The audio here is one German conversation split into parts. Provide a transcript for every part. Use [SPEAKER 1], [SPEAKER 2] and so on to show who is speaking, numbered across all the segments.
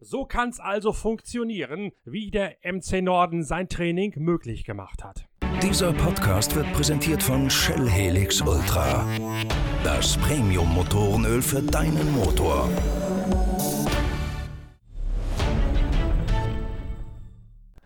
[SPEAKER 1] So kann's also funktionieren, wie der MC Norden sein Training möglich gemacht hat.
[SPEAKER 2] Dieser Podcast wird präsentiert von Shell Helix Ultra. Das Premium-Motorenöl für deinen Motor.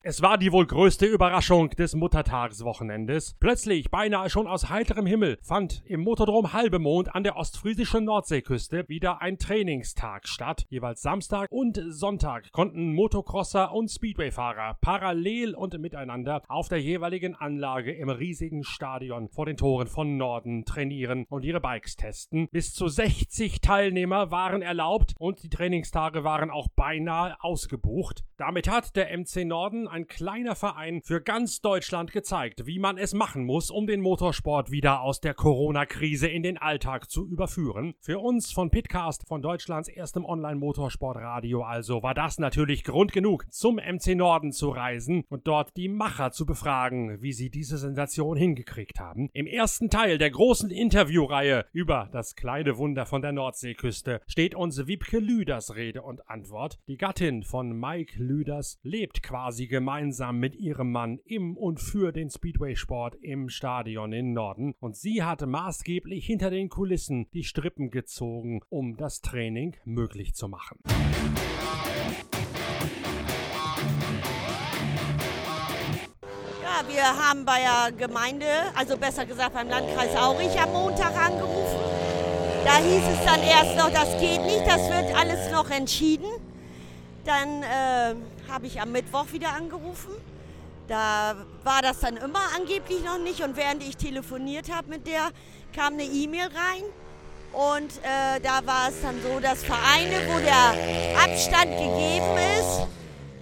[SPEAKER 1] Es war die wohl größte Überraschung des Muttertagswochenendes. Plötzlich, beinahe schon aus heiterem Himmel, fand im Motodrom Halbemond an der ostfriesischen Nordseeküste wieder ein Trainingstag statt. Jeweils Samstag und Sonntag konnten Motocrosser und Speedwayfahrer parallel und miteinander auf der jeweiligen Anlage im riesigen Stadion vor den Toren von Norden trainieren und ihre Bikes testen. Bis zu 60 Teilnehmer waren erlaubt und die Trainingstage waren auch beinahe ausgebucht. Damit hat der MC Norden ein kleiner Verein für ganz Deutschland gezeigt, wie man es machen muss, um den Motorsport wieder aus der Corona-Krise in den Alltag zu überführen. Für uns von Pitcast, von Deutschlands erstem Online-Motorsportradio also, war das natürlich Grund genug, zum MC Norden zu reisen und dort die Macher zu befragen, wie sie diese Sensation hingekriegt haben. Im ersten Teil der großen Interviewreihe über das kleine Wunder von der Nordseeküste steht uns Wiebke Lüders Rede und Antwort. Die Gattin von Mike Lüders lebt quasi gemeinsam mit ihrem Mann im und für den Speedway-Sport im Stadion in Norden und sie hatte maßgeblich hinter den Kulissen die Strippen gezogen, um das Training möglich zu machen.
[SPEAKER 3] Ja, wir haben bei der Gemeinde, also besser gesagt beim Landkreis Aurich am Montag angerufen. Da hieß es dann erst noch, das geht nicht, das wird alles noch entschieden. Dann äh, habe ich am Mittwoch wieder angerufen. Da war das dann immer angeblich noch nicht und während ich telefoniert habe mit der, kam eine E-Mail rein und äh, da war es dann so, dass Vereine, wo der Abstand gegeben ist,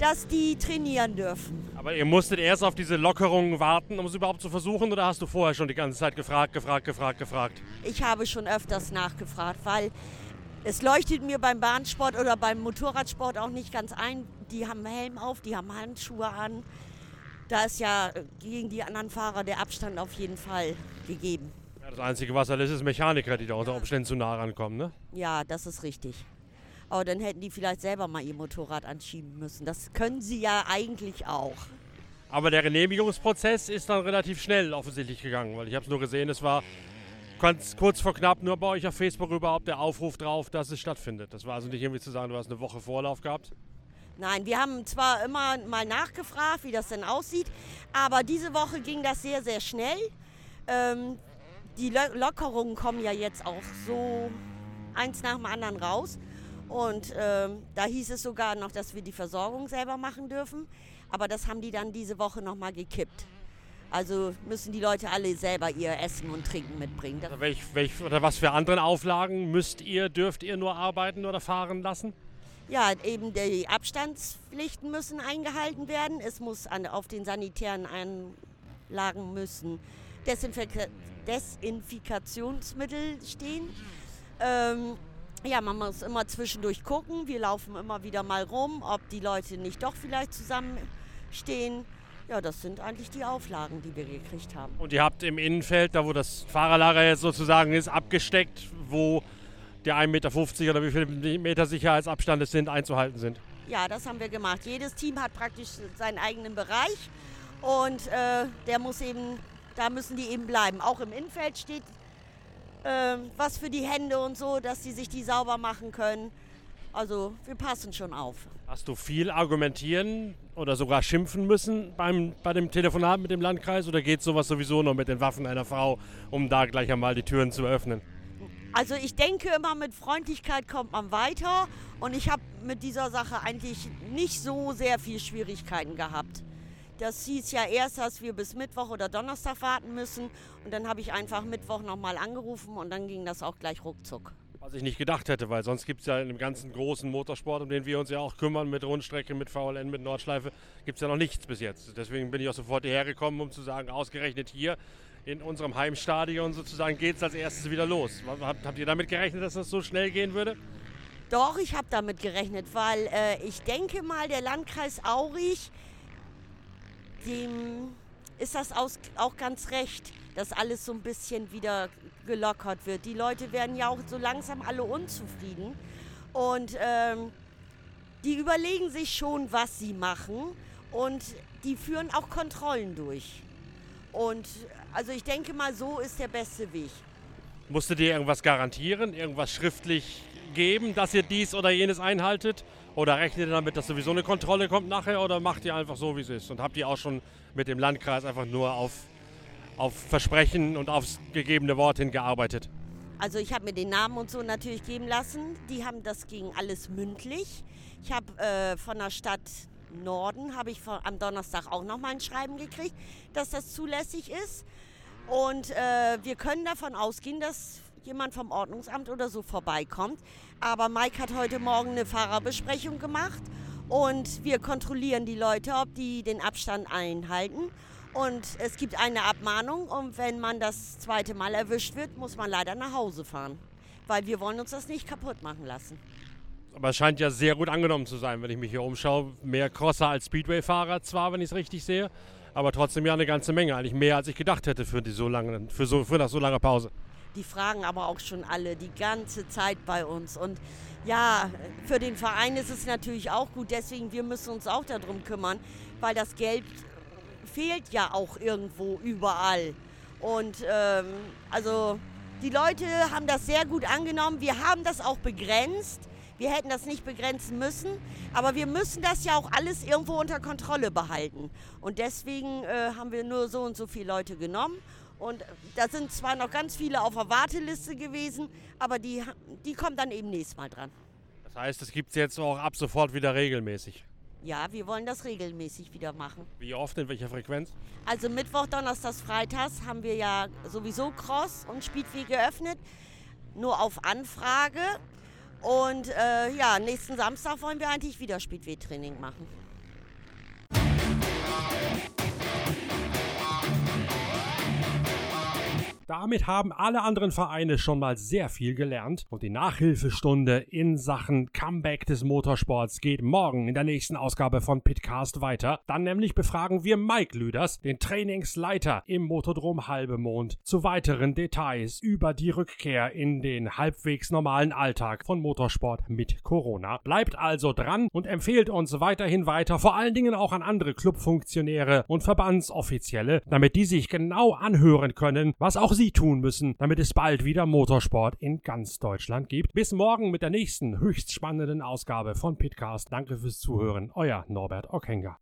[SPEAKER 3] dass die trainieren dürfen.
[SPEAKER 1] Aber ihr musstet erst auf diese Lockerungen warten, um es überhaupt zu versuchen, oder hast du vorher schon die ganze Zeit gefragt, gefragt, gefragt, gefragt?
[SPEAKER 3] Ich habe schon öfters nachgefragt, weil es leuchtet mir beim Bahnsport oder beim Motorradsport auch nicht ganz ein. Die haben Helm auf, die haben Handschuhe an. Da ist ja gegen die anderen Fahrer der Abstand auf jeden Fall gegeben.
[SPEAKER 1] Ja, das Einzige, was alles ist, Mechaniker, die da unter Umständen zu nah rankommen, ne?
[SPEAKER 3] Ja, das ist richtig. Aber dann hätten die vielleicht selber mal ihr Motorrad anschieben müssen. Das können sie ja eigentlich auch.
[SPEAKER 1] Aber der Genehmigungsprozess ist dann relativ schnell offensichtlich gegangen, weil ich habe es nur gesehen, es war ganz kurz vor knapp nur bei euch auf Facebook überhaupt der Aufruf drauf, dass es stattfindet. Das war also nicht irgendwie zu sagen, du hast eine Woche Vorlauf gehabt.
[SPEAKER 3] Nein, wir haben zwar immer mal nachgefragt, wie das denn aussieht, aber diese Woche ging das sehr, sehr schnell. Ähm, die Lo Lockerungen kommen ja jetzt auch so eins nach dem anderen raus. Und ähm, da hieß es sogar noch, dass wir die Versorgung selber machen dürfen. Aber das haben die dann diese Woche nochmal gekippt. Also müssen die Leute alle selber ihr Essen und Trinken mitbringen.
[SPEAKER 1] Oder, welch, welch, oder was für anderen Auflagen müsst ihr, dürft ihr nur arbeiten oder fahren lassen?
[SPEAKER 3] Ja, eben die Abstandspflichten müssen eingehalten werden. Es muss an, auf den sanitären Anlagen müssen Desinfek Desinfikationsmittel stehen. Ähm, ja, man muss immer zwischendurch gucken. Wir laufen immer wieder mal rum, ob die Leute nicht doch vielleicht zusammenstehen. Ja, das sind eigentlich die Auflagen, die wir gekriegt haben.
[SPEAKER 1] Und ihr habt im Innenfeld, da wo das Fahrerlager jetzt sozusagen ist, abgesteckt, wo der 1,50 Meter oder wie viele Meter Sicherheitsabstand es sind, einzuhalten sind.
[SPEAKER 3] Ja, das haben wir gemacht. Jedes Team hat praktisch seinen eigenen Bereich und äh, der muss eben, da müssen die eben bleiben. Auch im Innenfeld steht äh, was für die Hände und so, dass sie sich die sauber machen können. Also wir passen schon auf.
[SPEAKER 1] Hast du viel argumentieren oder sogar schimpfen müssen beim, bei dem Telefonat mit dem Landkreis oder geht sowas sowieso noch mit den Waffen einer Frau, um da gleich einmal die Türen zu öffnen?
[SPEAKER 3] Also ich denke immer, mit Freundlichkeit kommt man weiter und ich habe mit dieser Sache eigentlich nicht so sehr viel Schwierigkeiten gehabt. Das hieß ja erst, dass wir bis Mittwoch oder Donnerstag warten müssen und dann habe ich einfach Mittwoch nochmal angerufen und dann ging das auch gleich ruckzuck.
[SPEAKER 1] Was ich nicht gedacht hätte, weil sonst gibt es ja in dem ganzen großen Motorsport, um den wir uns ja auch kümmern, mit Rundstrecke, mit VLN, mit Nordschleife, gibt es ja noch nichts bis jetzt. Deswegen bin ich auch sofort hierher gekommen, um zu sagen, ausgerechnet hier in unserem Heimstadion sozusagen geht es als erstes wieder los. Habt, habt ihr damit gerechnet, dass das so schnell gehen würde?
[SPEAKER 3] Doch, ich habe damit gerechnet, weil äh, ich denke mal, der Landkreis Aurich, dem ist das auch ganz recht, dass alles so ein bisschen wieder gelockert wird. Die Leute werden ja auch so langsam alle unzufrieden. Und ähm, die überlegen sich schon, was sie machen und die führen auch Kontrollen durch. Und also ich denke mal, so ist der beste Weg.
[SPEAKER 1] Musstet ihr irgendwas garantieren, irgendwas schriftlich geben, dass ihr dies oder jenes einhaltet? Oder rechnet ihr damit, dass sowieso eine Kontrolle kommt nachher? Oder macht ihr einfach so, wie es ist? Und habt ihr auch schon mit dem Landkreis einfach nur auf, auf Versprechen und aufs gegebene Wort hingearbeitet?
[SPEAKER 3] Also ich habe mir den Namen und so natürlich geben lassen. Die haben das gegen alles mündlich. Ich habe äh, von der Stadt Norden habe ich von, am Donnerstag auch noch mal ein Schreiben gekriegt, dass das zulässig ist. Und äh, wir können davon ausgehen, dass jemand vom Ordnungsamt oder so vorbeikommt. Aber Mike hat heute Morgen eine Fahrerbesprechung gemacht und wir kontrollieren die Leute, ob die den Abstand einhalten. Und es gibt eine Abmahnung und wenn man das zweite Mal erwischt wird, muss man leider nach Hause fahren. Weil wir wollen uns das nicht kaputt machen lassen.
[SPEAKER 1] Aber es scheint ja sehr gut angenommen zu sein, wenn ich mich hier umschaue. Mehr Crosser als Speedway-Fahrer zwar, wenn ich es richtig sehe, aber trotzdem ja eine ganze Menge. Eigentlich mehr, als ich gedacht hätte für, die so lange, für, so, für nach so langer Pause.
[SPEAKER 3] Die fragen aber auch schon alle die ganze Zeit bei uns. Und ja, für den Verein ist es natürlich auch gut. Deswegen, wir müssen uns auch darum kümmern, weil das Geld fehlt ja auch irgendwo überall. Und ähm, also die Leute haben das sehr gut angenommen. Wir haben das auch begrenzt. Wir hätten das nicht begrenzen müssen, aber wir müssen das ja auch alles irgendwo unter Kontrolle behalten. Und deswegen äh, haben wir nur so und so viele Leute genommen. Und da sind zwar noch ganz viele auf der Warteliste gewesen, aber die, die kommen dann eben nächstes Mal dran.
[SPEAKER 1] Das heißt, es gibt es jetzt auch ab sofort wieder regelmäßig.
[SPEAKER 3] Ja, wir wollen das regelmäßig wieder machen.
[SPEAKER 1] Wie oft, in welcher Frequenz?
[SPEAKER 3] Also Mittwoch, Donnerstags, Freitags haben wir ja sowieso Cross und Speedway geöffnet. Nur auf Anfrage. Und äh, ja, nächsten Samstag wollen wir eigentlich wieder Speedway-Training machen.
[SPEAKER 1] Damit haben alle anderen Vereine schon mal sehr viel gelernt und die Nachhilfestunde in Sachen Comeback des Motorsports geht morgen in der nächsten Ausgabe von Pitcast weiter. Dann nämlich befragen wir Mike Lüders, den Trainingsleiter im Motodrom Halbemond, zu weiteren Details über die Rückkehr in den halbwegs normalen Alltag von Motorsport mit Corona. Bleibt also dran und empfehlt uns weiterhin weiter, vor allen Dingen auch an andere Clubfunktionäre und Verbandsoffizielle, damit die sich genau anhören können, was auch Sie tun müssen, damit es bald wieder Motorsport in ganz Deutschland gibt. Bis morgen mit der nächsten höchst spannenden Ausgabe von Pitcast. Danke fürs Zuhören. Euer Norbert Ockenger.